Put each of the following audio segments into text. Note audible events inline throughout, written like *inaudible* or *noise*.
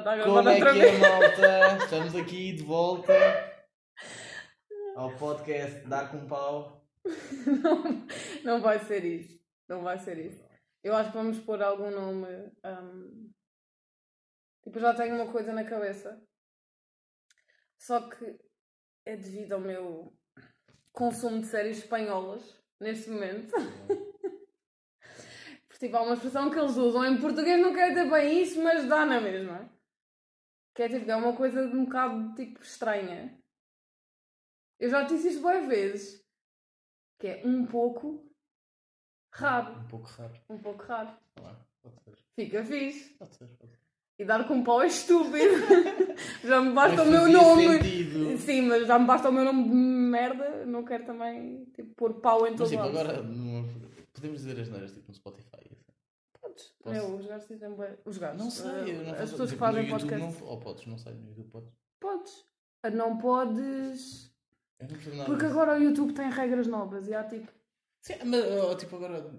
está gravar Como é outra que vez. é, malta? Estamos aqui de volta ao podcast Dar com Pau. Não, não vai ser isso. Não vai ser isso. Eu acho que vamos pôr algum nome. hum, Tipo, já tenho uma coisa na cabeça. Só que é devido ao meu consumo de séries espanholas neste momento. *laughs* Porque tipo, há uma expressão que eles usam. Em português não quer dizer bem isso, mas dá na mesma. Que é tipo, é uma coisa de um bocado tipo estranha. Eu já disse isto várias vezes. Que é um pouco raro. Um pouco raro. Um pouco raro. Pode ser. Fica fixe. Pode ser, pode ser. E dar com pau é estúpido. *laughs* já me basta Mas o meu nome. sentido. Sim, mas já me basta o meu nome de merda. Não quero também tipo, pôr pau em Mas todo tipo, lado. agora numa- podemos dizer as neiras tipo no Spotify. Podes. Posso? Os gajos dizem bué- Os gajos. Não sei, eh, eu não As faço- pessoas que tipo, fazem YouTube podcast. Não, ou podes, não sei, no YouTube podes. Podes. Ah, Não podes. Eu não percebo nada. Porque disso. agora o YouTube tem regras novas e há tipo. Sim, mas tipo agora.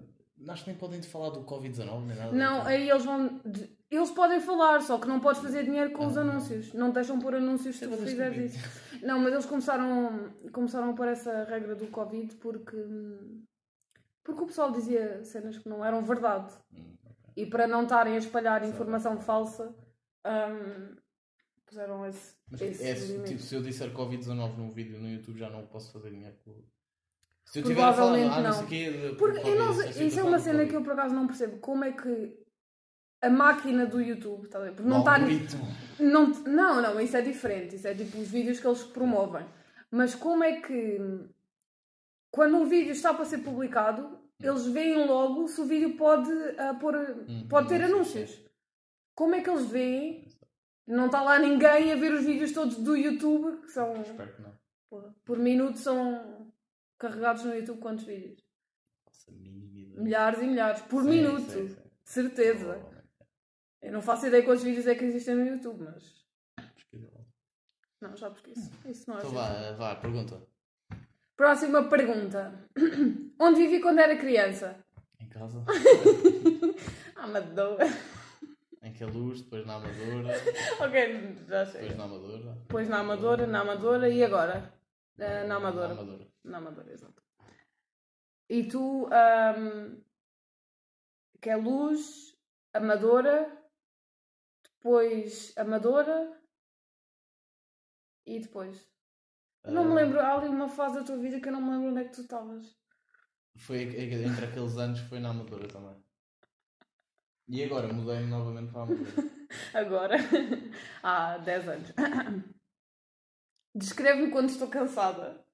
Acho que nem podem te falar do Covid-19 nem nada. Não, aí eles vão. de- Eles podem falar, só que não podes fazer dinheiro com os Ah. anúncios. Não te deixam pôr anúncios se é tu fizeres isso. Não, mas eles começaram, começaram a pôr essa regra do Covid porque. hum, Porque o pessoal dizia cenas que não eram verdade. Hum. E para não estarem a espalhar informação falsa, hum, puseram esse. Mas esse é, tipo, se eu disser Covid-19 num vídeo no YouTube já não posso fazer dinheiro com. Se eu a falar, Provavelmente ah, não não. sei o quê. Porque não Covid, sei, isso é uma cena que eu por acaso não percebo. Como é que a máquina do YouTube, tá? Porque não está. Não, não, não, isso é diferente. Isso é tipo os vídeos que eles promovem. Mas como é que quando um vídeo está para ser publicado, eles veem logo se o vídeo pode, ah, pôr, Hum, pode ter anúncios, anúncios. Como é que eles veem? Não está lá ninguém a ver os vídeos todos do YouTube, que são Espero que não. porra, por minuto são carregados no YouTube quantos vídeos? Nossa. Milhares e milhares por Sim, minuto. sim, sim. Certeza. Provavelmente. Eu não faço ideia quantos vídeos é que existem no YouTube, mas. Não, já pesquiso. Isso não é Então vá, vá, pergunta. Próxima pergunta. *clears throat* Onde vivi quando era criança? Em casa? *laughs* Amadora. *laughs* em que a luz, depois na Amadora, ok, já depois sei. na Amadora. Depois na Amadora, na Amadora e agora? Eh, na Amadora. Na Amadora. Na Amadora, exato. E tu, ahm, que é luz, Amadora, depois Amadora e depois. Eu não me Ah, lembro, há ali uma fase da tua vida que eu não me lembro onde é que tu estavas. Foi entre aqueles anos foi na Amadora também. E agora mudei-me novamente para a Amadora. *laughs* Agora, *laughs* há 10 anos. *coughs* Descreve-me quando estou cansada.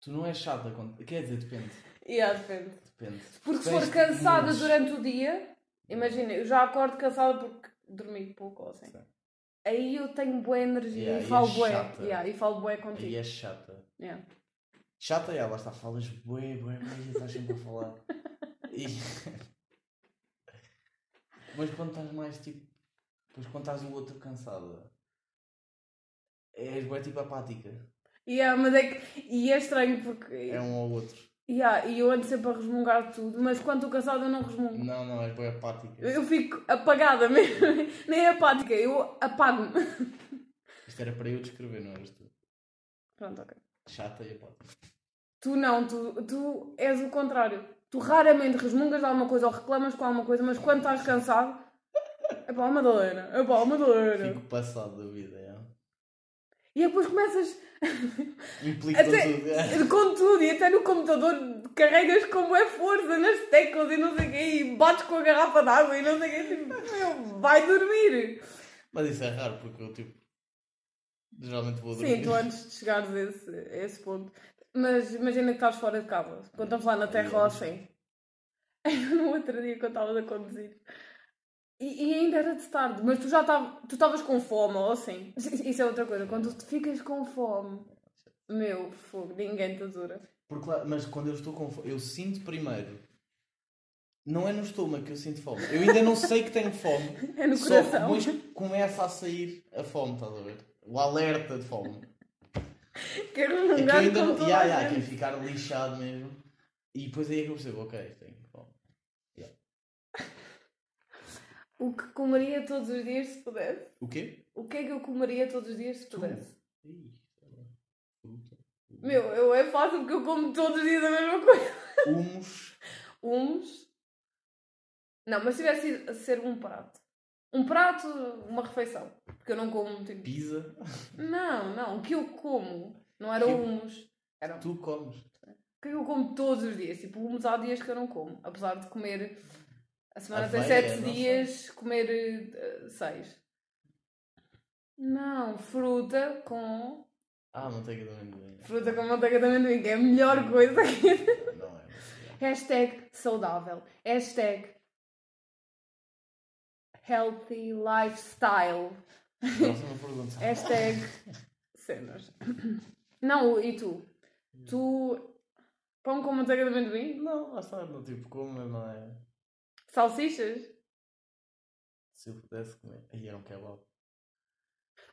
tu não és chata quando. Quer dizer, depende. Há depende. Depende. Porque se for cansada durante o dia, imagina, eu já acordo cansada porque dormi pouco ou assim. Sim. Aí eu tenho boa energia Yeah, e falo é bué. Yeah, e falo bué contigo. Aí é chata. Yeah. Chata é, lá está, falas bué, bué, e estás sempre a falar. E... *laughs* Mas quando estás mais tipo. Depois quando estás o outro cansada. És bué tipo apática. Yeah, mas é que, e é estranho porque É um ou outro. Yeah, e eu ando sempre a resmungar tudo, mas quando estou cansada eu não resmungo. Não, não, és bué apática. Eu fico apagada *laughs* mesmo, nem apática, eu apago-me. Isto era para eu descrever, não eras tu. Pronto, ok. Chata e apática. Tu não, tu, tu és o contrário. Tu raramente resmungas de alguma coisa ou reclamas com alguma coisa, mas quando estás cansado, é pá, dor, é pá, dor. Fico passado da vida. E depois começas *laughs* Implica Até- tudo. com tudo e até no computador carregas como é força nas teclas e não sei o quê e bates com a garrafa d'água e não sei o quê. Tipo, vai dormir. Mas isso é raro porque eu tipo. Geralmente vou dormir. Sim, tu antes de chegares a esse, a esse ponto. Mas imagina que estás fora de casa. Quando estamos lá na terra ou assim. *laughs* No outro dia quando estavas a conduzir. E, e ainda era de tarde, mas tu já estavas com fome ou assim. Isso é outra coisa. Quando tu ficas com fome, meu fogo, ninguém te adora. Porque lá- mas quando eu estou com fome, eu sinto primeiro. Não é no estômago que eu sinto fome. Eu ainda não sei que tenho fome. *laughs* É no só coração. depois começa a sair a fome, estás a ver? O alerta de fome. *laughs* Quero É que eu ainda com toda ya, gente. quero ficar lixado mesmo. E depois aí é que eu percebo, ok, tenho fome. O que comeria todos os dias se pudesse? O quê? O que é que eu comeria todos os dias se pudesse? Ih. Fruta. Meu, eu é fácil porque eu como todos os dias a mesma coisa. Humus. Uns. Não, mas se tivesse a ser um prato. Um prato, uma refeição. Porque eu não como tipo. Pizza. Não, não. O que eu como não era Que- humus. Era Tu comes. O que é que eu como todos os dias? Tipo, humus há dias que eu não como. Apesar de comer. A semana tem Aveia, sete não dias, comer eh, seis. Não, fruta com. Ah, manteiga de amendoim. Fruta com manteiga de amendoim, que é a melhor coisa que. Não é. Hashtag saudável. Hashtag healthy lifestyle. Próxima pergunta. Hashtag cenas. Não, e tu? Tu. Pão com manteiga de amendoim? Não, lá está. Não, tipo, como, mas não é. Salsichas? Se eu pudesse comer. Aí era um kebab.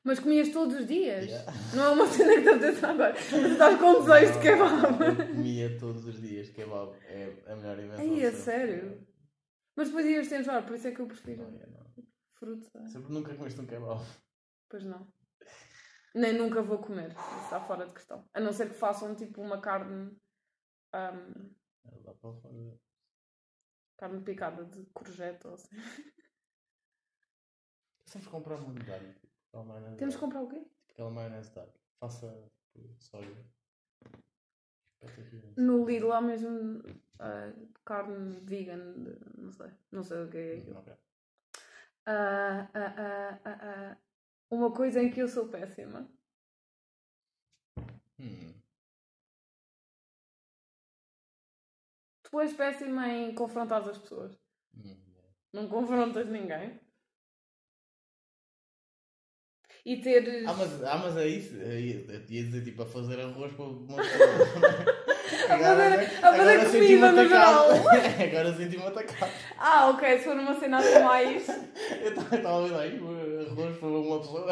Mas comias todos os dias? Yeah. Não é uma cena que estás a pensar agora. Mas estás com desejos de kebab. Eu comia todos os dias kebab. É a melhor invenção. Ai, a sempre. sério? Mas depois ias te enjoar, por isso é que eu prefiro Não, é, não. fruta. Sempre nunca comeste um kebab. Pois não. Nem nunca vou comer. Isso está fora de questão. A não ser que façam tipo uma carne. Não Dá para fazer. Carne picada de courgette ou assim. Sempre comprar uma medalha. Tipo, maionese Temos que comprar o quê? Aquela maionese dark. Faça tipo, soja. No Lidl há mesmo ah, carne vegan. de- não sei. Não sei o que é aquilo. Ok. Ah, ah, ah, ah, ah. Uma coisa em que eu sou péssima. Hum. Tu és péssima em confrontar as pessoas. Hum. Não confrontas ninguém. E teres. Ah, mas, ah, mas é isso. Eu ia dizer tipo a fazer arroz para uma pessoa. *laughs* A fazer- a fazer senti-me comida no geral. *laughs* Agora senti-me atacado. Ah, ok, se for uma cena assim mais. *laughs* Eu estava a ver aí para uma pessoa.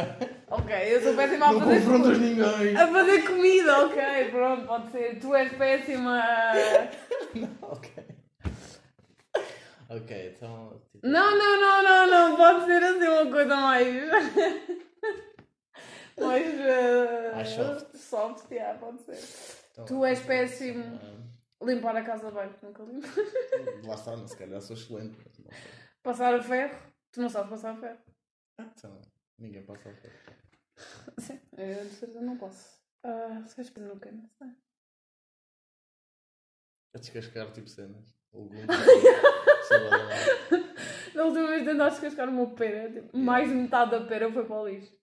Ok, eu sou péssima a Não fazer. confrontas ninguém. A fazer comida, ok, pronto, pode ser. Tu és péssima. a- ok. Ok, então. Tipo, Não, não, não, não, não, pode ser assim uma coisa mais. mais. uh, Mais soft. Soft, yeah, pode ser. então, Tu és péssimo. ah, Limpar a casa bem, nunca lá está, não, se calhar sou excelente. não. Passar a ferro, tu não sabes passar a ferro. Ah, então, ninguém passa a fer. Sim, eu de certeza não posso. Ah, se és penuca, não sei. A descascar tipo cenas. Lá, lá. *laughs* Da última vez tentaste cascar o meu pera, tipo, mais de metade da pera foi para o lixo.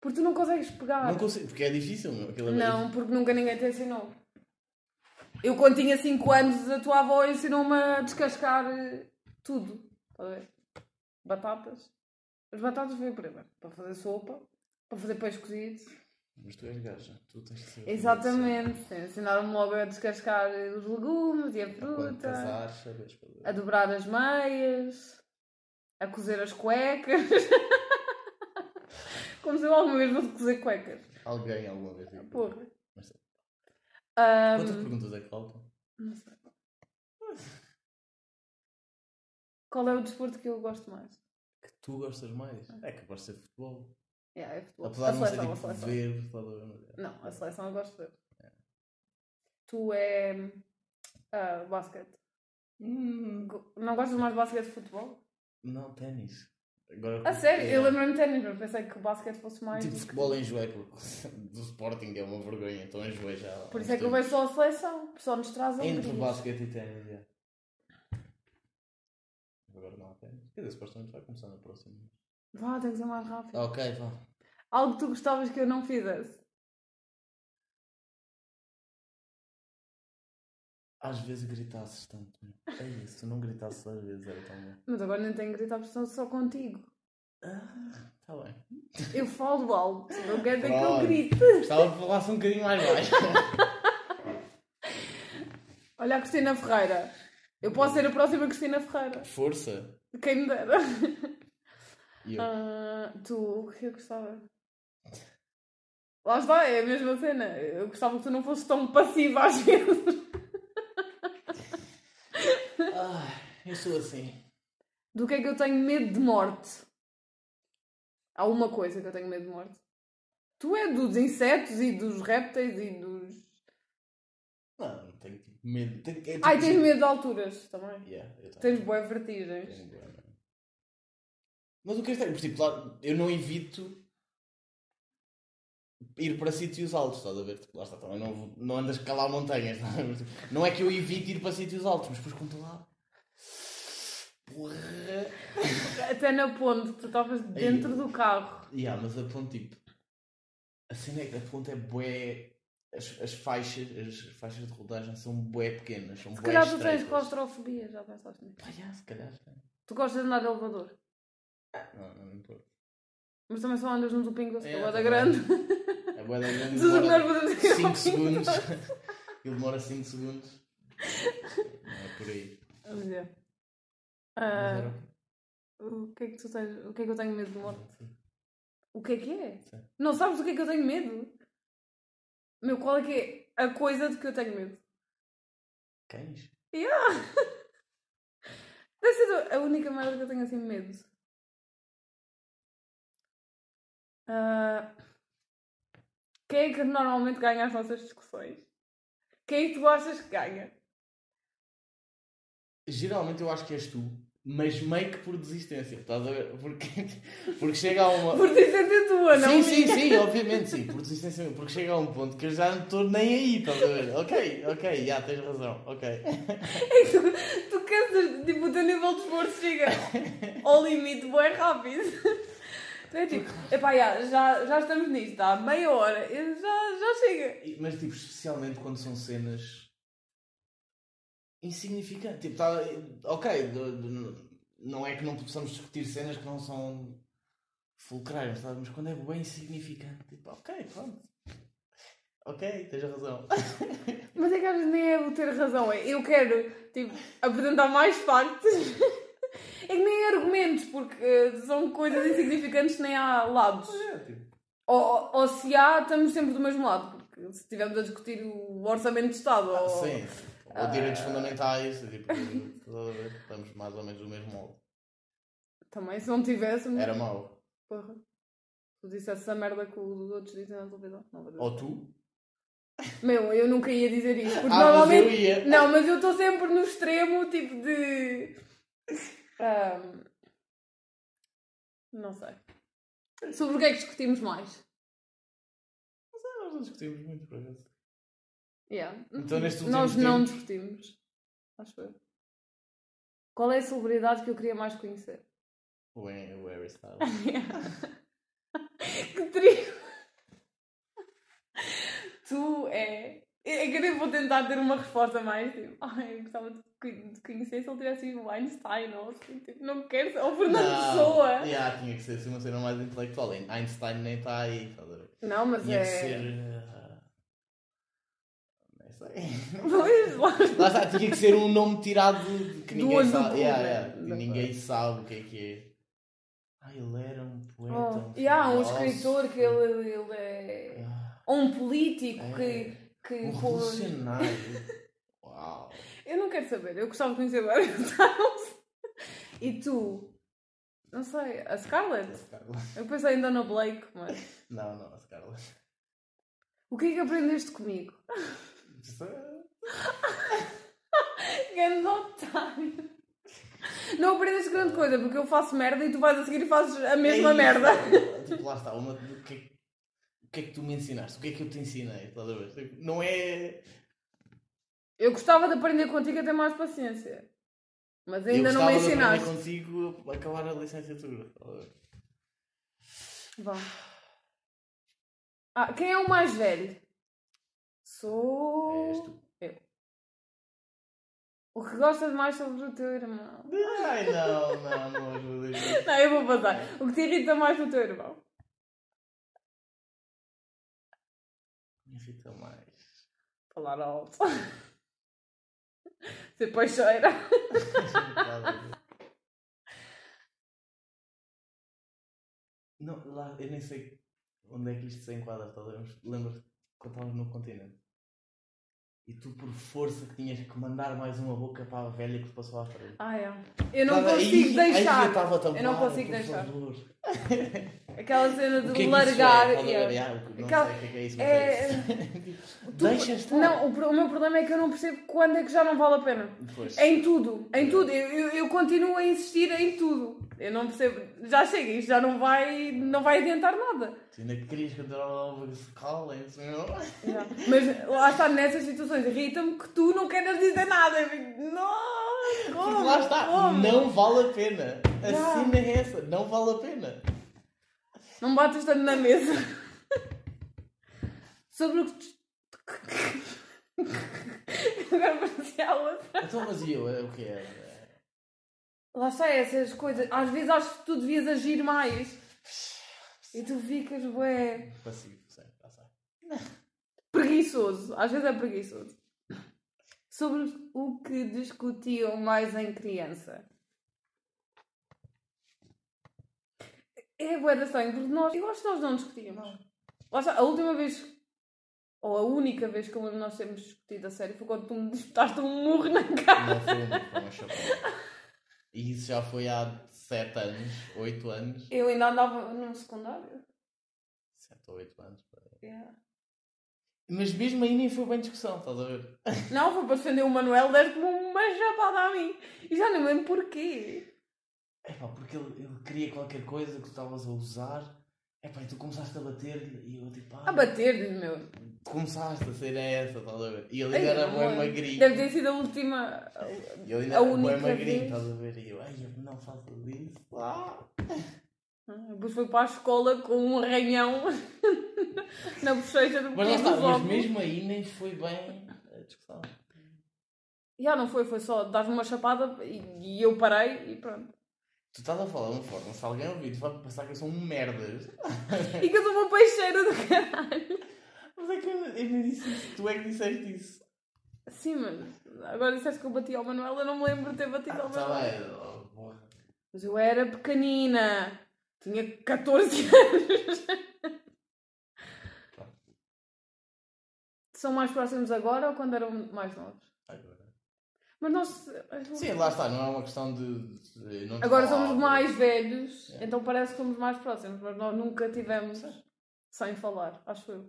Porque tu não consegues pegar. Não consigo, porque é difícil, meu. Aquilo é Não, porque nunca ninguém te ensinou. Eu, quando tinha 5 anos, a tua avó ensinou-me a descascar eh, tudo. Estás a ver? Batatas. As batatas foi o primeiro. Para fazer sopa, para fazer peixe cozido. Mas tu és gaja, tu tens que ser. Exatamente. Ensinaram-me logo a descascar os legumes e a fruta, fazer. a dobrar as meias, a cozer as cuecas. *laughs* Como se eu alguma vez fosse cozer cuecas. Alguém alguma vez viu. Porra. Mas. Ahm, Quantas perguntas é que faltam? Não sei. Qual é o desporto que eu gosto mais? Que tu gostas mais? É capaz de ser futebol. Yeah, é futebol. Apesar a de não ser seleção, tipo a ver, é. Não, a seleção eu gosto de ver. Tu é. ah, basquete. Hum, Não gostas mais de basquete de futebol? não, ténis. Agora, A sério? é, Eu lembro-me de ténis, mas pensei que o basquete fosse mais. Tipo, que- futebol enjoei, porque *laughs* do Sporting é uma vergonha, então enjoei já. Por isso é que eu vejo só a seleção. Só nos traz Entre alegrias. basquete e ténis, é. Agora não há ténis. Quer dizer, supostamente vai começar na próxima. Vá, tem que ser mais rápido. Ok, vá. Algo que tu gostavas que eu não fizesse. Às vezes gritasses tanto. É isso, tu não gritasses às vezes, era tão bom. Mas agora nem tenho que gritar porque estou só contigo. Ah, tá bem. Eu falo alto. Não quer dizer que eu grite. Gostava de falasse um bocadinho mais baixo. Olha a Cristina Ferreira. Eu posso ser a próxima Cristina Ferreira. Força. Quem me dera. *laughs* E eu. Ah, tu, o que eu gostava? Lá está, é a mesma cena. Eu gostava que tu não fosses tão passiva às vezes. *laughs* Ah, eu sou assim. Do que é que eu tenho medo de morte? Há uma coisa que eu tenho medo de morte. Tu é dos insetos e dos répteis e dos. Não, não tenho tipo, medo. Tenho, é, tipo, Ai, tens medo de alturas também. Yeah, eu. Tens boas vertigens. Tenho bué, não. Mas o que é estranho, por tipo, lá, eu não evito ir para sítios altos, estás a ver? Tipo, lá está, também não, não andas calar montanhas, estás a ver? Tipo, Não é que eu evite ir para sítios altos, mas depois quando lá. Porra! Até na ponte, tu estavas dentro do carro. Yeah, mas a ponte, tipo. A cena é que a ponte é bué. As, as faixas, as faixas de rodagem são bué pequenas, são Se calhar tu tens claustrofobia, já pensaste nisso. Yeah, se calhar. Tu gostas de andar de elevador. Não, não me importa. Mas também só andas no dupingo, se É, é, da grande. É bué da *laughs* grande. Tudo o que nós demora podemos 5 dizer. segundos. *laughs* Ele demora 5 segundos. Não é por aí. Mas Ah, era o o que é que tu tens? O que é que eu tenho medo de morte? O que é que é? Sim. Não sabes do que é que eu tenho medo? Meu, qual é que é a coisa de que eu tenho medo? Cães? *laughs* Deve ser a única merda que eu tenho assim medo. Ah, quem é que normalmente ganha as nossas discussões? Quem é que tu achas que ganha? Geralmente eu acho que és tu, mas meio que por desistência, estás a ver? Porque, *laughs* porque chega a uma. Por desistência tua, não sim, sim, minha. sim, obviamente, sim, por desistência minha. Porque chega a um ponto que eu já não estou nem aí, estás a ver? Ok, ok, já tens razão, ok. É que tu, tu cansas, tipo, o teu nível de esforço chega ao limite bem rápido. Tu é tipo, epá, já, já, já estamos nisto, há meia hora, já, já chega. Mas tipo, especialmente quando são cenas insignificantes. Tipo, tá, ok, do- do- não é que não possamos discutir cenas que não são fulcrais, sabe? mas quando é bem insignificante, tipo, ok, pronto. Ok, tens razão. *laughs* Mas é que às vezes nem é o ter razão, é eu quero, tipo, apresentar mais factos. *laughs* É que nem argumentos, porque eh, são coisas insignificantes, nem há lados. É, tipo, Ou, ou, se há, estamos sempre do mesmo lado, porque se estivermos a discutir o orçamento de Estado, ou... sim, ou direitos fundamentais, tipo, *laughs* a estamos mais ou menos do mesmo modo. também se não tivéssemos. Era mau. Porra. Tu disseste essa merda que os outros dizem na televisão. Não. Ou tu? Meu, eu nunca ia dizer isso. Porque Ah, normalmente. mas eu ia. Não, mas eu estou sempre no extremo, tipo de. *laughs* Ahm, Não sei. Sobre o que é que discutimos mais? Nós não discutimos muito, por acaso. Yeah. Então, neste último Nós não tempo- discutimos. Acho eu. Qual é a celebridade que eu queria mais conhecer? O Harry Styles. *laughs* que trio! tu é. É que eu nem vou tentar ter uma resposta mais tipo, ai, eu gostava de co- de conhecer se ele tivesse sido o Einstein ou assim, tipo, não quero ser. Ou Fernando Pessoa! Yeah, tinha que ser assim uma cena mais intelectual. Einstein nem está aí, estás a ver? Não, mas Tinha é. que ser. Sei. Pois, lá. Está, tinha que ser um nome tirado de que Do ninguém olho do sabe. Yeah, yeah, que ninguém sabe o que é que é. Ah, ele era um poeta. Oh, um yeah, um filósofo. escritor que ele, ele é. Ah, Ou um político É. que. que Um pôs- revolucionário. *laughs* Uau. Eu não quero saber, eu gostava de conhecer vários *laughs* Styles. E tu? Não sei, a Scarlett? Scarlett. Eu pensei ainda na Blake, mas. Não, não, a Scarlett. O que é que aprendeste comigo? Isso é- *laughs* Grande otário. Não aprendeste grande coisa, porque eu faço merda e tu vais a seguir e fazes a mesma É merda. *laughs* Tipo, lá está. Uma, o, que é, que- o que é que tu me ensinaste? O que é que eu te ensinei? Estás a ver? Tipo, não é. Eu gostava de aprender contigo a ter mais paciência. Mas ainda eu não me ensinaste. contigo a acabar a licenciatura. Vá. Ah, quem é o mais velho? Sou. És tu. O que gostas mais sobre o teu irmão? Ai, não, não, não ajuda isso. *laughs* Não, eu vou passar. O que te irrita mais no teu irmão? Me irrita mais. Falar alto. *laughs* Ser peixeira. *laughs* Não, lá, eu nem sei onde é que isto se enquadra? Mas Lembras-te quando estávamos no continente? E tu por força que tinhas que mandar mais uma boca para a velha que te passou à frente. Ah, é. Eu não Sabe, consigo aí- aí deixar. eu estava tão Eu não "Para, consigo deixar. *laughs* favor." Aquela cena O de que é que largar. é? Yeah. Não Aquela- sei o que é que é isso, mas é-. *laughs* Deixa estar. Não, o, o meu problema é que eu não percebo quando é que já não vale a pena. Pois. Em tudo, em tudo. Eu, eu, eu continuo a insistir em tudo. Eu não percebo. Já chega, isto já não vai, não vai adiantar nada. Tu ainda querias cantar ao calem-se, meu. Já. Mas lá está, nessas situações, irrita-me que tu não queiras dizer nada. Eu fico, não, Porque como? lá está, Como? não vale a pena. A cena é essa, não vale a pena. Não batas tanto na mesa. Sobre o que. tu- Agora parecia a outra. Então, mas e eu? É o que é? Lá está essas coisas. Às vezes acho que tu devias agir mais. E tu ficas, bué, Passivo, sei, já sei. preguiçoso. Às vezes é preguiçoso. Sobre o que discutiam mais em criança. É bué da estranho, porque nós, eu acho que nós não discutíamos. Lá está, a última vez, ou a única vez que eu lembro de nós termos discutido a sério foi quando tu me disputaste um murro na cara. Não foi foi chapada. E isso já foi há 7 anos, 8 anos. Eu ainda andava no secundário. 7 ou 8 anos. pá. Yeah. Mas mesmo aí nem foi bem discussão, estás a ver? Não, foi para defender o Manuel, deste-me uma chapada a mim. E já não lembro porquê. É pá, porque ele, ele queria qualquer coisa que tu estavas a usar. É pá, e tu começaste a bater-lhe e eu tipo, ah, A bater-lhe, meu. começaste a ser essa, estás a ver? E ele Ai, ainda era não bem magrinho. Deve ter sido a última. E ele ainda a era bem única magrinho, vez. estás a ver? E eu, ai, eu não faço isso. Ah. Depois foi para a escola com um arranhão *laughs* na bochecha do Mas lá está, mas mesmo aí nem foi bem a discussão. Já não foi, foi só dar-me uma chapada e, e eu parei e pronto. Tu estás a falar de uma forma, se alguém ouvir, tu vai pensar que eu sou um merdas. E que eu sou uma peixeira do caralho. Mas é que eu, disse isso, tu é que disseste isso. Sim, mas agora disseste que eu bati ao Manuel, eu não me lembro de ter batido Ah, ao tá Manuel. bem, oh, porra. Mas eu era pequenina. Tinha 14 *laughs* anos. São mais próximos agora ou quando eram mais novos? Agora. Mas nós. Sim, lá está, não é uma questão de. de não Agora falar, somos mais velhos, Yeah. então parece que somos mais próximos, mas nós nunca tivemos sem falar, acho eu.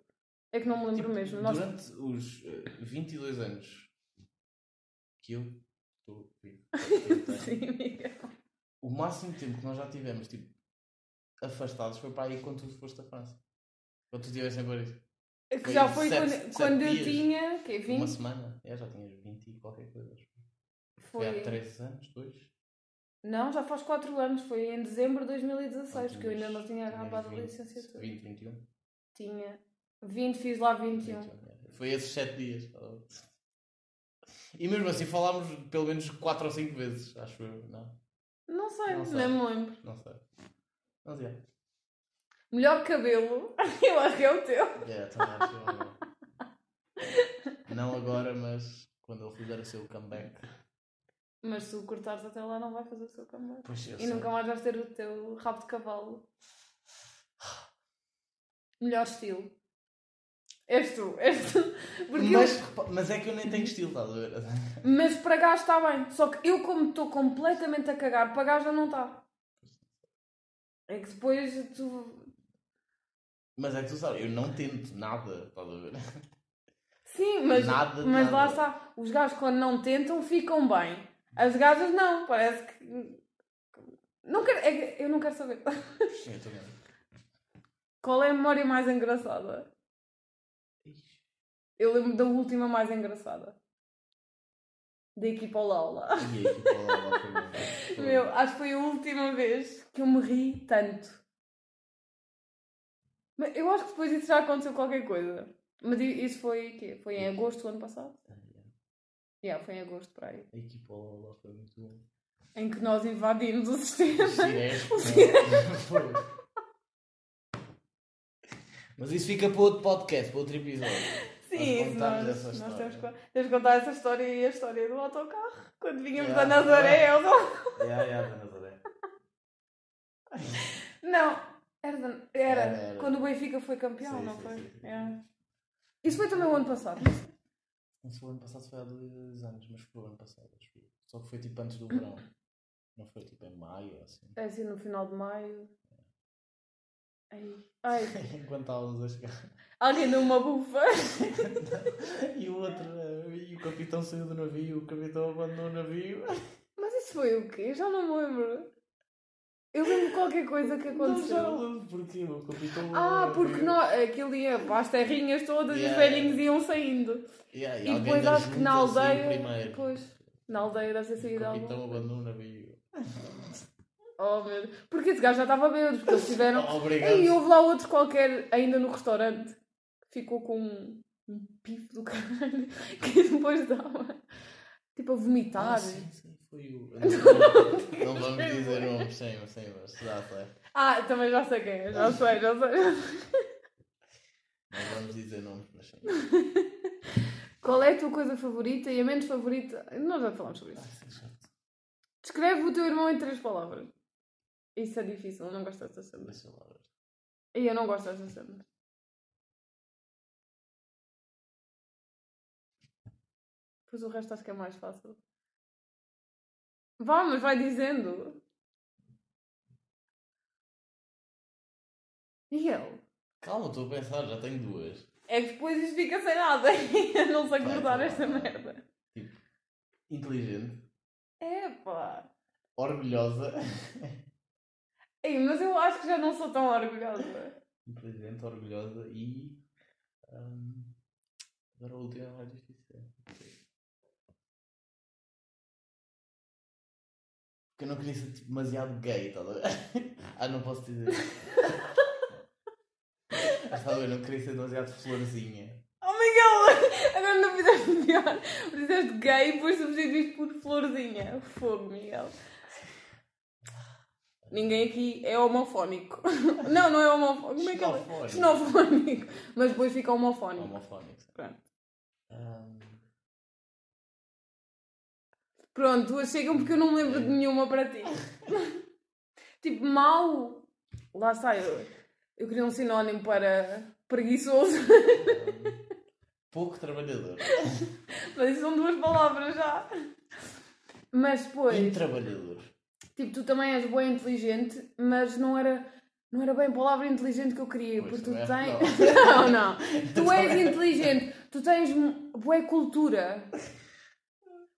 É que não me lembro Tipo, mesmo. Nós... Durante os eh, 22 anos que eu estou vivo, eu *laughs* tenho, Sim, Miguel. o máximo tempo que nós já tivemos tipo, afastados foi para aí quando tu foste à França. Quando tu estiveste em Paris. É que Foi já foi sete- quando, sete quando eu tinha. Que, 20? Uma semana. É, já tinhas 20 e qualquer coisa. Foi Foi. há 3 anos, 2. Não, já faz 4 anos, foi em dezembro de 2016, Não, que eu ainda não tinha acabado a 20, licenciatura. 20, 21. Tinha 20, fiz lá 21. 21, é. Foi esses 7 dias. E mesmo assim falámos pelo menos 4 ou 5 vezes, acho eu. Não, Não sei, Não sei. nem me lembro. não sei. Não sei. Melhor cabelo, *laughs* eu acho que é o teu. É, também acho eu. *laughs* Não agora, mas quando ele fizer o seu comeback. Mas se o cortares até lá, não vai fazer o seu comeback. Pois eu E sei. nunca mais vais ter o teu rabo de cavalo. Melhor estilo. És tu, és tu. Porque eu- Mas, repa- mas é que eu nem tenho estilo, estás a ver? Mas para gás está bem. Só que eu, como estou completamente a cagar, para gás já não está. É que depois tu. Mas é que tu sabes, eu não tento nada, estás a ver? Sim, mas, Nada mas lá nada. está. Os gajos, quando não tentam, ficam bem. As gajas, não. Parece que. Não quero, é eu não quero saber. Sim. Qual é a memória mais engraçada? Eu lembro da última mais engraçada. Da equipa Lola. E aí, tipo, lá, lá, foi *laughs* Meu, acho que foi a última vez que eu me ri tanto. Mas eu acho que depois disso já aconteceu qualquer coisa. Mas isso foi quê? Foi em agosto do ano passado? Ah, yeah. Yeah, foi em agosto para aí. A equipa lá foi muito bom. Em que nós invadimos o sistema. Ciresco, O Foi. Mas isso fica para outro podcast, para outro episódio. Sim, Nós isso nós, essa nós história. temos, que, temos que contar essa história e a história do autocarro. Quando vínhamos Yeah. da Nazaré, eu não. É, é, é, da Nazaré. Não, era, da- era, Era, era. quando o Benfica foi campeão, Sim, não sim, foi? sim. Yeah. Isso foi também o ano passado. Não foi o ano passado, foi há dois anos, mas foi o ano passado, acho eu. Só que foi tipo antes do verão. *coughs* Não foi tipo em maio assim. É assim no final de maio. Ai, ai. *laughs* Enquanto estávamos a chegar. Alguém deu uma bufa. *laughs* e o outro, eh, e o capitão saiu do navio, o capitão abandonou o navio. Mas isso foi o quê? Eu já não me lembro. Eu lembro qualquer coisa que Não já aconteceu. lembro porquê, o capitão. Ah, porque nó- aquilo ia para as terrinhas todas e os Yeah. velhinhos iam saindo. Yeah, E alguém depois da acho que na junta saiu aldeia. primeiro. Pois, na aldeia deve ter O saído algo. capitão abandonou o navio. Oh meu Deus. Porque esse gajo já estava bêbado, porque eles tiveram. *laughs* Obrigado. Ei, houve lá outro qualquer ainda no restaurante que ficou com um, um pife do caralho *laughs* que depois dava tipo a vomitar. Ah, sim, sim, foi o. Não, *laughs* não vamos dizer nomes, sim, sim, mas já sei. Ah, também já sei quem é, já sei, já sei. Não vamos dizer nomes, mas sim. Qual é a tua coisa favorita e a menos favorita? Nós já falámos sobre Ah, isso. chato. Descreve o teu irmão em três palavras. Isso é difícil, eu não gosto dessas cenas. E eu não gosto dessas cenas. Pois o resto acho que é mais fácil. Vá, mas vai dizendo. E ele? Calma, estou a pensar, já tenho duas. É que depois isto fica sem nada. *laughs* Eu não sei Vai, cortar vai, esta merda. Inteligente, Epá! orgulhosa. Ei, mas eu acho que já não sou tão orgulhosa. Inteligente, orgulhosa e. hum, agora a última é mais difícil. Porque eu não queria ser demasiado gay, estás a ver? ah, não posso dizer. Ah, Estás a ver? Não queria ser demasiado florzinha. Oh Miguel! Agora não fizeste pior. Dizeste gay e depois substituíste por florzinha. Fogo, Miguel. Ninguém aqui é homofónico. Não, não é homofónico. Como é que é? Xenofónico. Mas depois fica homofónico. Homofónico. Pronto. Hum, Pronto, duas chegam porque eu não me lembro de nenhuma para ti. *laughs* tipo, mau. Lá está, eu, eu queria um sinónimo para preguiçoso. *laughs* pouco trabalhador. *laughs* Mas isso são duas palavras já. Mas depois. Intrabalhador. Tipo, tu também és bem inteligente, mas não era, não era bem a palavra inteligente que eu queria, Pois, porque tu também tens. que Não, não. Tu és inteligente, tu tens boa cultura.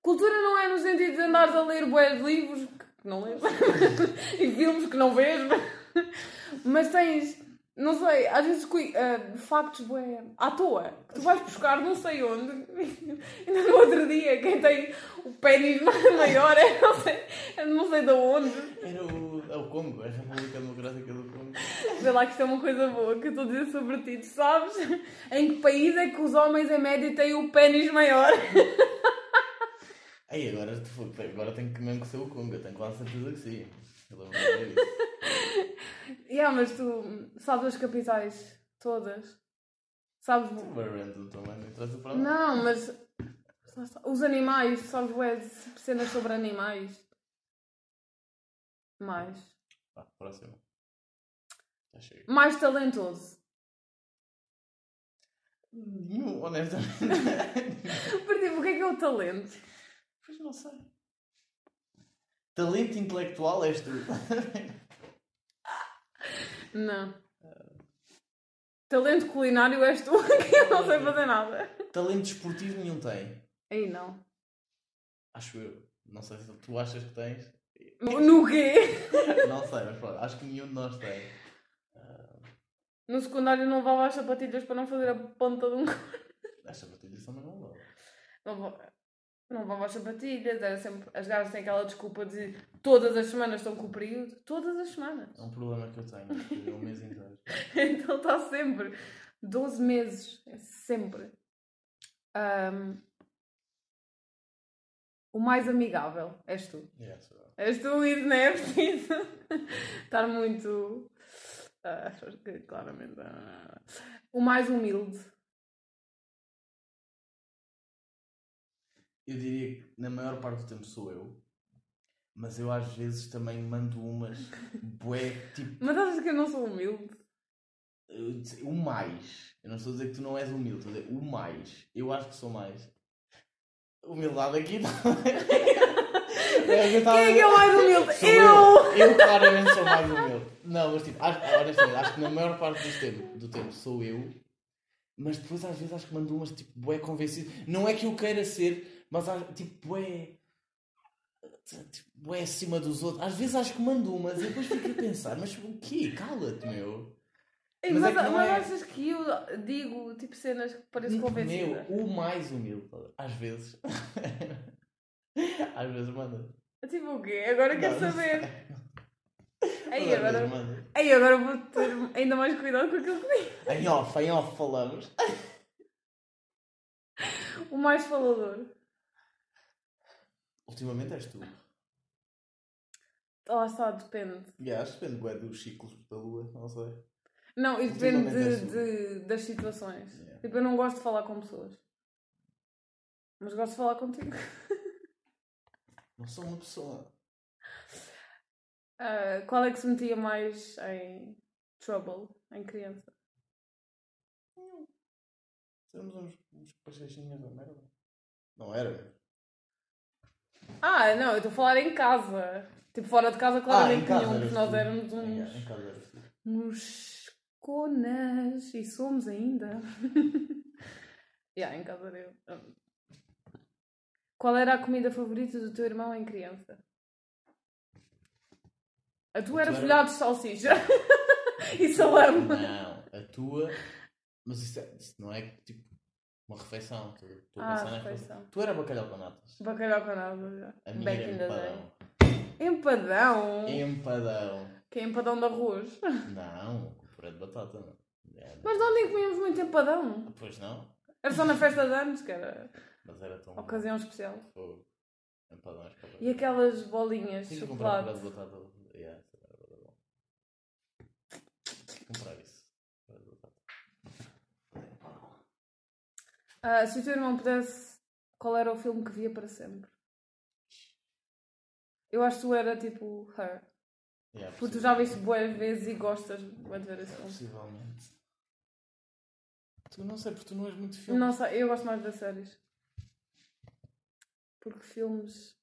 Cultura não é no sentido de andares a ler bué de livros que não lês *laughs* e filmes que não vês, *laughs* mas tens, não sei, às vezes ah, factos bué à toa, que tu vais buscar não sei onde. Ainda *laughs* no outro dia, quem tem o pênis maior é não sei, é não sei de onde. Era o, é o Congo, a República Democrática do Congo. Vê lá que isto é uma coisa boa que eu estou a dizer sobre ti, tu sabes? Em que país é que os homens em média têm o pênis maior? Aí agora, agora tenho que mesmo que ser o eu tenho quase certeza que sim. Eu lembro de ver isso. *laughs* Yeah, mas tu sabes as capitais todas. Sabes. Super random também, não interessa para nada. Não, mas. Os animais, sabes, ué, cenas sobre animais. Mais. Vá, próximo. Já chega. Mais talentoso. Nenhum, honestamente. *laughs* Por tipo, o que é que é o talento? Pois não sei. Talento intelectual és tu. *laughs* Não. Talento culinário és tu, *laughs* que eu não sei fazer nada. Talento desportivo nenhum tem. Aí não. Acho eu. Não sei se tu achas que tens. No quê? *laughs* Não sei, mas pronto, acho que nenhum de nós tem. No secundário não levava as sapatilhas para não fazer a ponta de um As sapatilhas também não dão. Não levava, não levava as sapatilhas, era sempre. As gajas têm aquela desculpa de todas as semanas estão com o período. Todas as semanas. É um problema que eu tenho, é um mês inteiro. *laughs* então está sempre. 12 meses. É sempre. Ahm, o mais amigável és tu. Yeah, so- És tu, isso não é preciso estar muito. acho que claramente. ah. o mais humilde. Eu diria que na maior parte do tempo sou eu, mas eu às vezes também mando umas *laughs* bué, tipo, Mas achas que eu não sou humilde? eu o mais. Eu não estou a dizer que tu não és humilde, estou a dizer o mais. Eu acho que sou mais. Humildade aqui também. *laughs* É, eu Quem é que é o mais humilde? Sou Eu! Eu claramente sou mais humilde. Não, mas tipo, acho, honestamente, acho que na maior parte do tempo, do tempo sou eu. Mas depois às vezes acho que mando umas tipo bué convencido. Não é que eu queira ser, mas tipo bué. Tipo, bué acima dos outros. Às vezes acho que mando umas e depois fico a pensar, mas o quê? Cala-te, meu. Ei, Mas Mas, é que mas é- achas que eu digo tipo cenas que parecem Meu, convencidas? o mais humilde, às vezes. *laughs* às vezes manda. Tipo o quê? Agora quero Não, saber. às agora, ei, agora vou ter ainda mais cuidado com aquilo que digo. Em off, em off falamos. *laughs* O mais falador. Ultimamente és tu. Lá está, depende. Yeah, acho que depende bué dos ciclos da lua, não sei. Não, e depende de, de- das situações. Yeah. Tipo, eu não gosto de falar com pessoas. Mas gosto de falar contigo. *laughs* Não sou uma pessoa. Ah, qual é que se metia mais em trouble em criança? Sermos uns, uns pachechinhos da merda. Não era? Ah, não, eu estou a falar em casa. Tipo, fora de casa, Ah, claramente casa nenhum, porque nós éramos uns. em casa uns conas e somos ainda. *laughs* yeah, em casa era eu. Qual era a comida favorita do teu irmão em criança? A tua era era- folhado de salsicha *laughs* e salame. Não, a tua. Mas isso, é- isso não é tipo uma refeição. Estou estou a Ah, pensar na refeição. Tu era bacalhau com natas. Bacalhau com nada. já. A minha Back era empadão. Empadão. Empadão. Que é empadão de arroz. *laughs* Não, com puré de batata. Não. É, Mas de onde é que comíamos muito empadão? Pois não, Era só na festa de anos, que era mas era tão. ocasião especial. Fogo. Empadão capaz. E aquelas bolinhas de que chocolate. de batata. Yeah, isso era bué da bom. Comprar isso. Puré de batata. Ah, se o teu irmão pudesse, qual era o filme que via para sempre? Eu acho que tu era tipo Her. Yeah, Porque tu já viste boas vezes e gostas bué de ver esse filme. Possivelmente. Tu não sei, porque tu não és muito filme. Não sei, eu gosto mais ver séries. Porque filmes.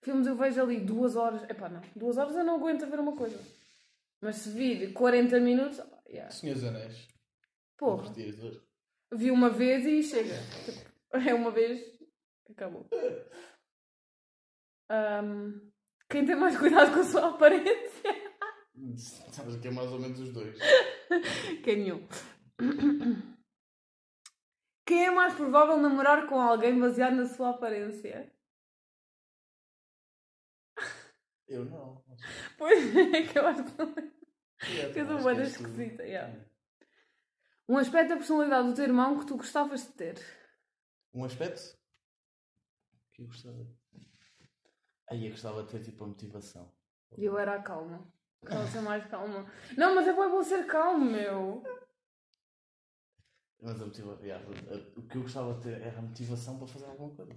Filmes eu vejo ali duas horas. Epá, não. Duas horas eu não aguento a ver uma coisa. Mas se vir 40 minutos. yeah. Senhor dos Anéis. Porra. Ver? Vi uma vez e chega. Tipo, é uma vez. Acabou. Ahm, quem tem mais cuidado com a sua aparência? Sabes que é mais ou menos os dois. Quem nenhum. Quem é mais provável namorar com alguém baseado na sua aparência? Eu não. Pois é que eu acho que não é. Que eu sou que tu. esquisita, yeah. Um aspecto da personalidade do teu irmão que tu gostavas de ter. Um aspecto que eu gostava. Aí eu gostava de ter tipo a motivação. E eu era a calma. Gostava de ser mais calma. Não, mas é bom ser calmo, meu. Mas a motivação. yeah, o que eu gostava de ter era a motivação para fazer alguma coisa.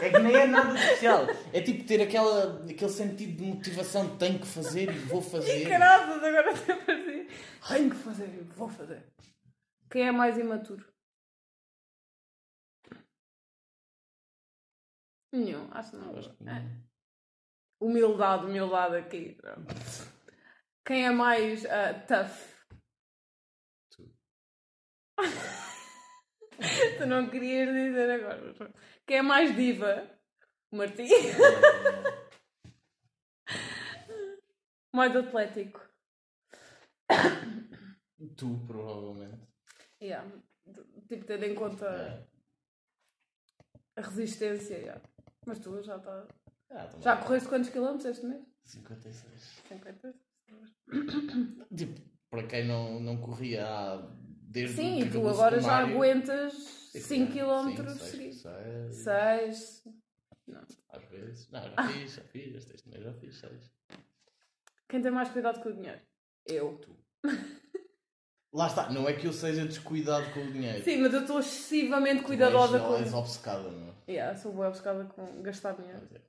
É que nem é nada especial. É tipo ter aquela, aquele sentido de motivação, tenho que fazer e vou fazer. E caraças, agora até parecia. Tenho que fazer, eu vou fazer. Quem é mais imaturo? Nenhum, acho que não. Acho que É. não. Humildade, humildade aqui. Quem é mais ah, tough? Tu. *laughs* tu não querias dizer agora. Quem é mais diva? O Martim. *laughs* mais atlético. Tu, provavelmente. Yeah. Tipo, tendo em conta É. a resistência. yeah. Mas tu já está. Ah. Já correste quantos quilómetros este mês? 56. 50? Tipo, para quem não, não corria há desde Sim, e tu agora já aguentas Sim, 5 sim, km seis, seguidos. seis, 6. Às vezes. Não, já fiz, já fiz. Este este mês já fiz 6. Quem tem mais cuidado com o dinheiro? Eu. *laughs* Lá está, não é que eu seja descuidado com o dinheiro. Sim, mas eu estou excessivamente cuidadosa és, com és obcecada, meu. Yeah, sou bem obcecada com gastar dinheiro. É.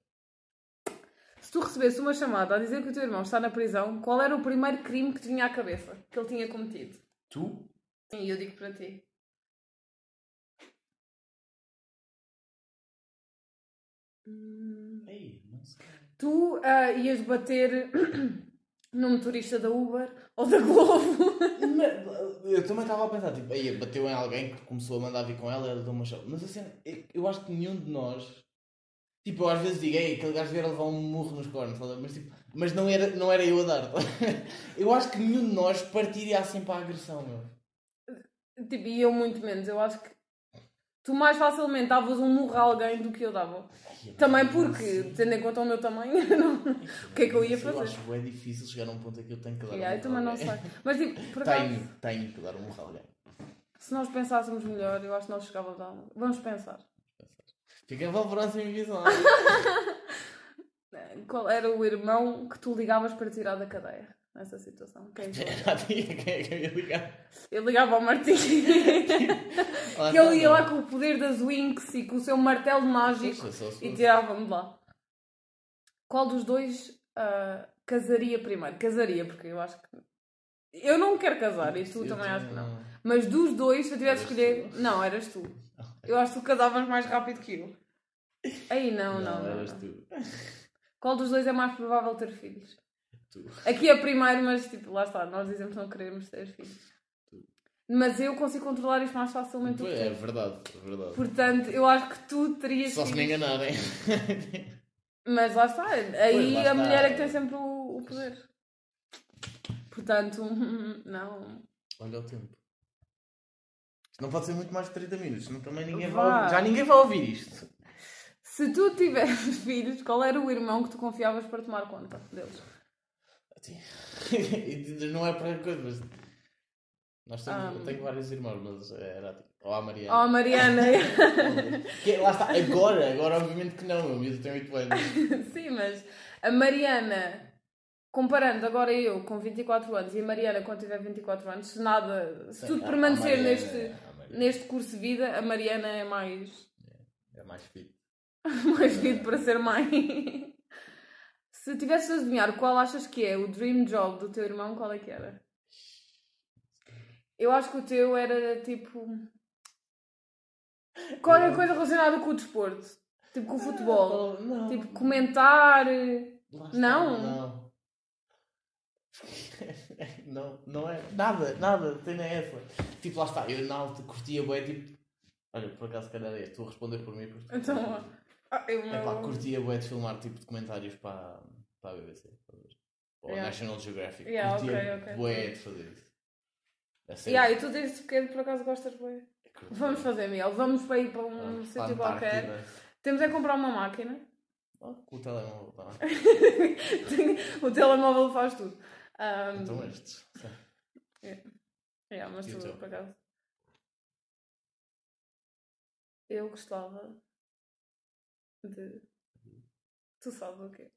Se tu recebesse uma chamada a dizer que o teu irmão está na prisão, qual era o primeiro crime que te vinha à cabeça? Que ele tinha cometido? Tu? Sim, eu digo para ti. Ei, não sei. Tu ah, ias bater no motorista da Uber ou da Globo? Eu também estava a pensar, tipo, aí bateu em alguém que começou a mandar vir com ela, ela deu uma chave. Mas assim, eu- acho que nenhum de nós. Tipo, eu às vezes digo, ei, aquele gajo devia levar um murro nos cornos, mas, tipo, mas não, era, não era eu a dar. *laughs* eu acho que nenhum de nós partiria assim para a agressão, meu. tipo, e eu muito menos. Eu acho que tu mais facilmente davas um murro a alguém do que eu dava. Ai, Também porque, assim- tendo em conta o meu tamanho, *laughs* não. o que é que eu ia Eu fazer? acho é difícil chegar a um ponto em que eu tenho que dar Yeah, um eu também não murro sei. Mas tipo, por acaso, Tenho, tenho que dar um murro a alguém. se nós pensássemos melhor, eu acho que nós chegávamos a dar. Vamos pensar. Fica para o próximo episódio. *laughs* Qual era o irmão que tu ligavas para tirar da cadeia nessa situação? Quem? Já tinha quem é que eu ia ligar. Eu ligava ao Martim. *laughs* Que ele ia lá com o poder das Winx e com o seu martelo mágico e tirava-me de lá. Qual dos dois ah, casaria primeiro? Casaria, porque eu acho que. Eu não quero casar e tu Eu também acho que não. não. Mas dos dois, se eu tivesse Eras escolher. tu. Não, eras tu. Eu acho que tu casavas mais rápido que eu. Aí não, não. Não, não, eras não. tu. Qual dos dois é mais provável ter filhos? Tu. Aqui é primeiro, mas tipo, lá está, nós dizemos que não queremos ter filhos. Mas eu consigo controlar isto mais facilmente do que É tu. verdade, é verdade. Portanto, eu acho que tu terias Só se me filhos. enganarem. Mas lá está, aí lá a está. mulher é que tem sempre o, o poder. Portanto, *laughs* não. Olha o tempo. Isto não pode ser muito mais de 30 minutos, senão também ninguém vai ouvir. Já ninguém vai ouvir isto. Se tu tivesses *laughs* filhos, qual era o irmão que tu confiavas para tomar conta deles? *laughs* Não é para coisa, mas. Nós temos, Ah. eu tenho vários irmãos, mas era tipo. Ou a Mariana. Mariana! *laughs* Que, lá está, agora, agora obviamente que não, meu miúdo tem 8 anos. *laughs* Sim, mas a Mariana, comparando agora eu com 24 anos e a Mariana quando tiver 24 anos, se nada, se Sim, tudo a- a permanecer Mariana- neste, a Mariana neste curso de vida, a Mariana é mais, É mais fit. mais fit para ser mãe. Se tivesses de adivinhar qual achas que é o dream job do teu irmão, qual é que era? Eu acho que o teu era tipo. Qualquer coisa relacionada com o desporto. Tipo com o futebol. Ah, Não. Tipo comentar. Lá está, não? Não. *laughs* não, não é. Nada, nada, tem nem essa. Tipo, lá está, eu na alta curtia bem, tipo. Olha, por acaso, se calhar é, estou a responder por mim. Porque... Então, ah, eu É pá, não. curtia bué de filmar tipo documentários para, para a BBC. Ou Yeah. National Geographic. Yeah, curtia ok, ok. bué de fazer isso. A sério. Yeah, e tu desde pequeno por acaso gostas. Curtia. Vamos fazer, Miguel. Vamos para ir para Ah, um para a sítio qualquer. Temos é comprar uma máquina. Oh, com o telemóvel, tá. *laughs* o telemóvel faz tudo. Um, Então estes. yeah, mas E o tu, teu? por acaso. Eu gostava de. Tu sabes o quê?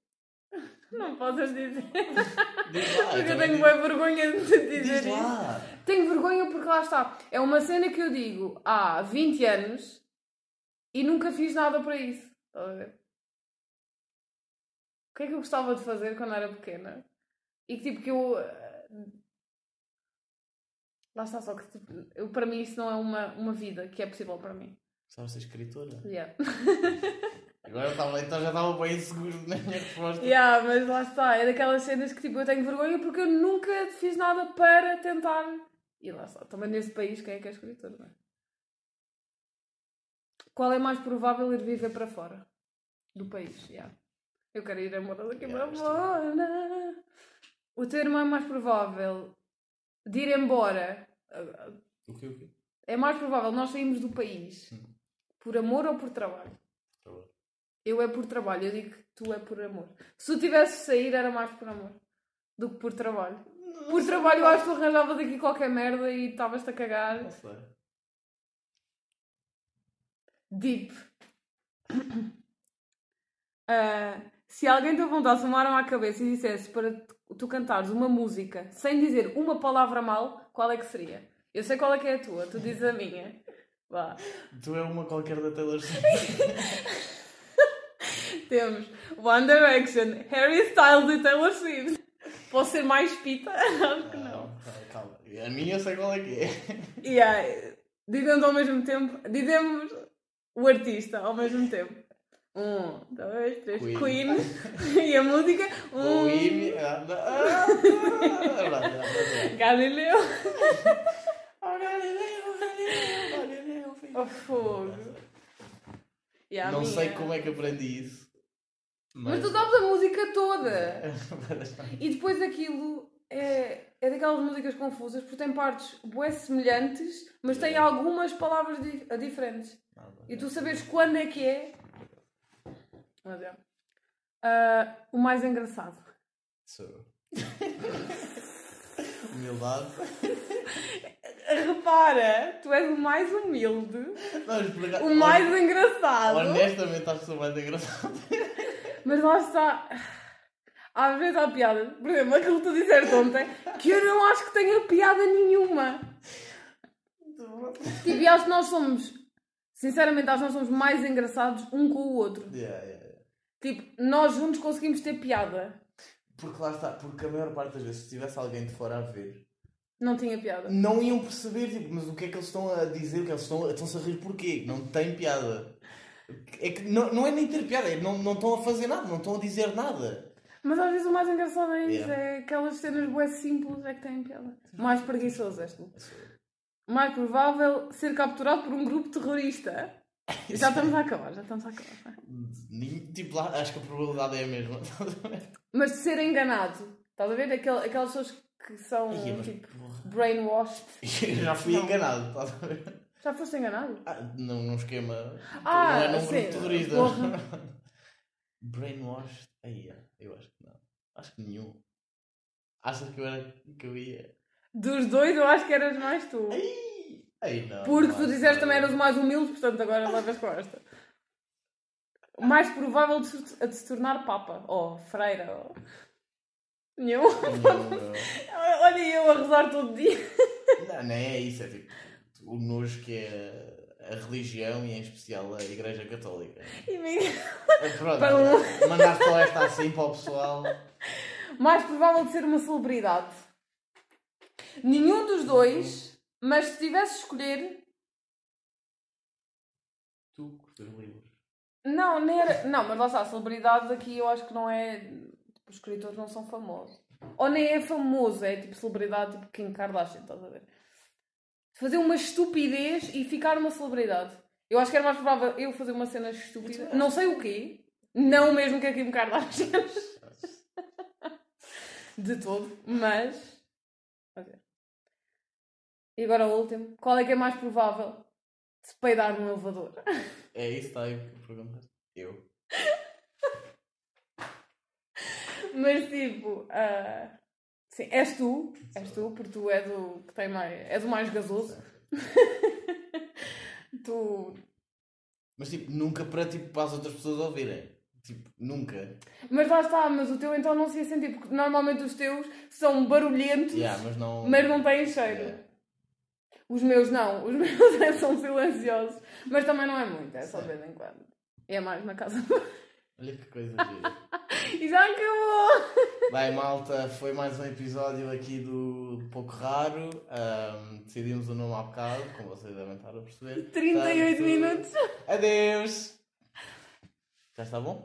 Não podes dizer. Diz lá, Porque eu tenho boa vergonha de te dizer Diz isso. lá. Tenho vergonha porque lá está. É uma cena que eu digo há 20 anos e nunca fiz nada para isso. Estás a ver? O que é que eu gostava de fazer quando era pequena? E que tipo que eu. eh, Lá está, só que tipo, eu, para mim isso não é uma, uma vida que é possível para mim. Sabes ser escritora? Yeah. *laughs* Agora estava, então já estava bem seguro na minha resposta. yeah, mas lá está, é daquelas cenas que tipo, eu tenho vergonha porque eu nunca fiz nada para tentar. E lá está, também nesse país quem é que é escritor, não é? Qual é mais provável ir viver para fora do país? Yeah. Eu quero ir a morar daqui Yeah, para fora. O teu irmão é mais provável de ir embora. O quê, o quê? É mais provável nós sairmos do país Sim. por amor ou por? Trabalho. Eu é por trabalho, eu digo que tu é por amor. Se tu tivesse de sair, era mais por amor do que por trabalho. Por trabalho, eu acho que tu arranjavas aqui qualquer merda e estavas-te a cagar. Não sei. Deep. *coughs* Ah, se alguém te apontasse uma arma à cabeça e dissesse para tu- tu cantares uma música sem dizer uma palavra mal, qual é que seria? Eu sei qual é que é a tua, tu dizes a minha. Vá. Tu é uma qualquer da Taylor Swift. *laughs* Temos One Direction, Harry Styles e Taylor Swift. Posso ser mais pita? *laughs* Acho que não. Não, calma. A minha eu sei qual é que é. Yeah. Dizemos ao mesmo tempo, dizemos o artista ao mesmo tempo. Um, dois, três. Queen. Queen. *laughs* e a música. Um. Ah, ah, Galileu. ah, *laughs* Galileu, Galileu, Galileu. Oh, fogo. A Não minha- sei como é que aprendi isso. Mas tu sabes a música toda. *laughs* E depois aquilo é, é daquelas músicas confusas porque tem partes bué semelhantes, mas tem algumas palavras di- diferentes. E tu sabes quando é que é. Mas é. Ah, o mais engraçado. Sou. *laughs* Humildade. Repara, tu és o mais humilde, Não, mas o mais engraçado. Honestamente, acho que sou mais engraçado. *laughs* Mas lá está. Às vezes há piada. Por exemplo, aquilo que tu disseste ontem, que eu não acho que tenha piada nenhuma. Tipo, e acho que nós somos, sinceramente, acho que nós somos mais engraçados um com o outro. Yeah, yeah, yeah. Tipo, nós juntos conseguimos ter piada. Porque lá está, porque a maior parte das vezes, se tivesse alguém de fora a ver, Não tinha piada. não iam perceber, tipo, mas o que é que eles estão a dizer, o que eles estão, estão-se a rir porquê? Não tem piada. É que não, não é nem ter piada, é não, não estão a fazer nada, não estão a dizer nada. Mas às vezes o mais engraçado é isso, é aquelas cenas bué simples é que têm piada. Mais preguiçoso és tu. Mais provável ser capturado por um grupo terrorista. *laughs* Já estamos a acabar, já estamos a acabar. Tipo, lá, acho que a probabilidade é a mesma. Mas de ser enganado, estás a ver? Aquel, aquelas pessoas que são Ia, tipo porra. brainwashed. Eu *laughs* já fui Não. enganado, estás a ver? Já foste enganado? Ah, num, num esquema. Ah, não é num grupo terrorista. porra. *laughs* Brainwashed? Aí, é, eu acho que não. Acho que nenhum. Achas que eu era que eu ia. Dos dois eu acho que eras mais tu. Aí, aí não. Porque não tu disseste também não. eras o mais humilde, portanto agora levas com esta. O mais provável de se, de se tornar Papa. Ou Freira. Ou... Nenhum. Não, não. *laughs* Olha eu a rezar todo dia. Não, não é isso, é tipo o nojo que é a religião e em especial a Igreja Católica. E me- É, Pronto, *laughs* Para um- mandar só esta assim para o pessoal. Mais provável de ser uma celebridade. Nenhum dos dois, mas se tivesse de escolher. Tu, curtir livros. Não, nem era. Não, mas lá está, celebridades aqui eu acho que não é. Tipo, os escritores não são famosos. Ou nem é famoso, é tipo celebridade, tipo Kim Kardashian, estás a ver? Fazer uma estupidez e ficar uma celebridade. Eu acho que era mais provável eu fazer uma cena estúpida. Não sei o quê. Não mesmo que a Kim Kardashian. *laughs* De todo, mas. E agora o último. Qual é que é mais provável de se peidar num elevador? É isso, está aí que perguntas? Eu. *laughs* Mas tipo, ah, sim, és tu, és tu, porque tu és o que tem mais, és o mais gasoso. tu. Mas tipo, nunca para, tipo, para as outras pessoas ouvirem. Tipo, nunca. Mas lá está, mas o teu então não se ia sentir, porque normalmente os teus são barulhentos, Yeah, mas não. mas não têm cheiro. Yeah. Os meus não, os *laughs* meus é, são silenciosos, mas também não é muito, é só de vez em quando. É mais na casa. Olha que coisa gira. *laughs* e já acabou! Bem, malta, foi mais um episódio aqui do Pouco Raro. Ahm, decidimos o nome há bocado, como vocês devem estar a perceber. 38 Portanto, minutos. Adeus! Já está bom?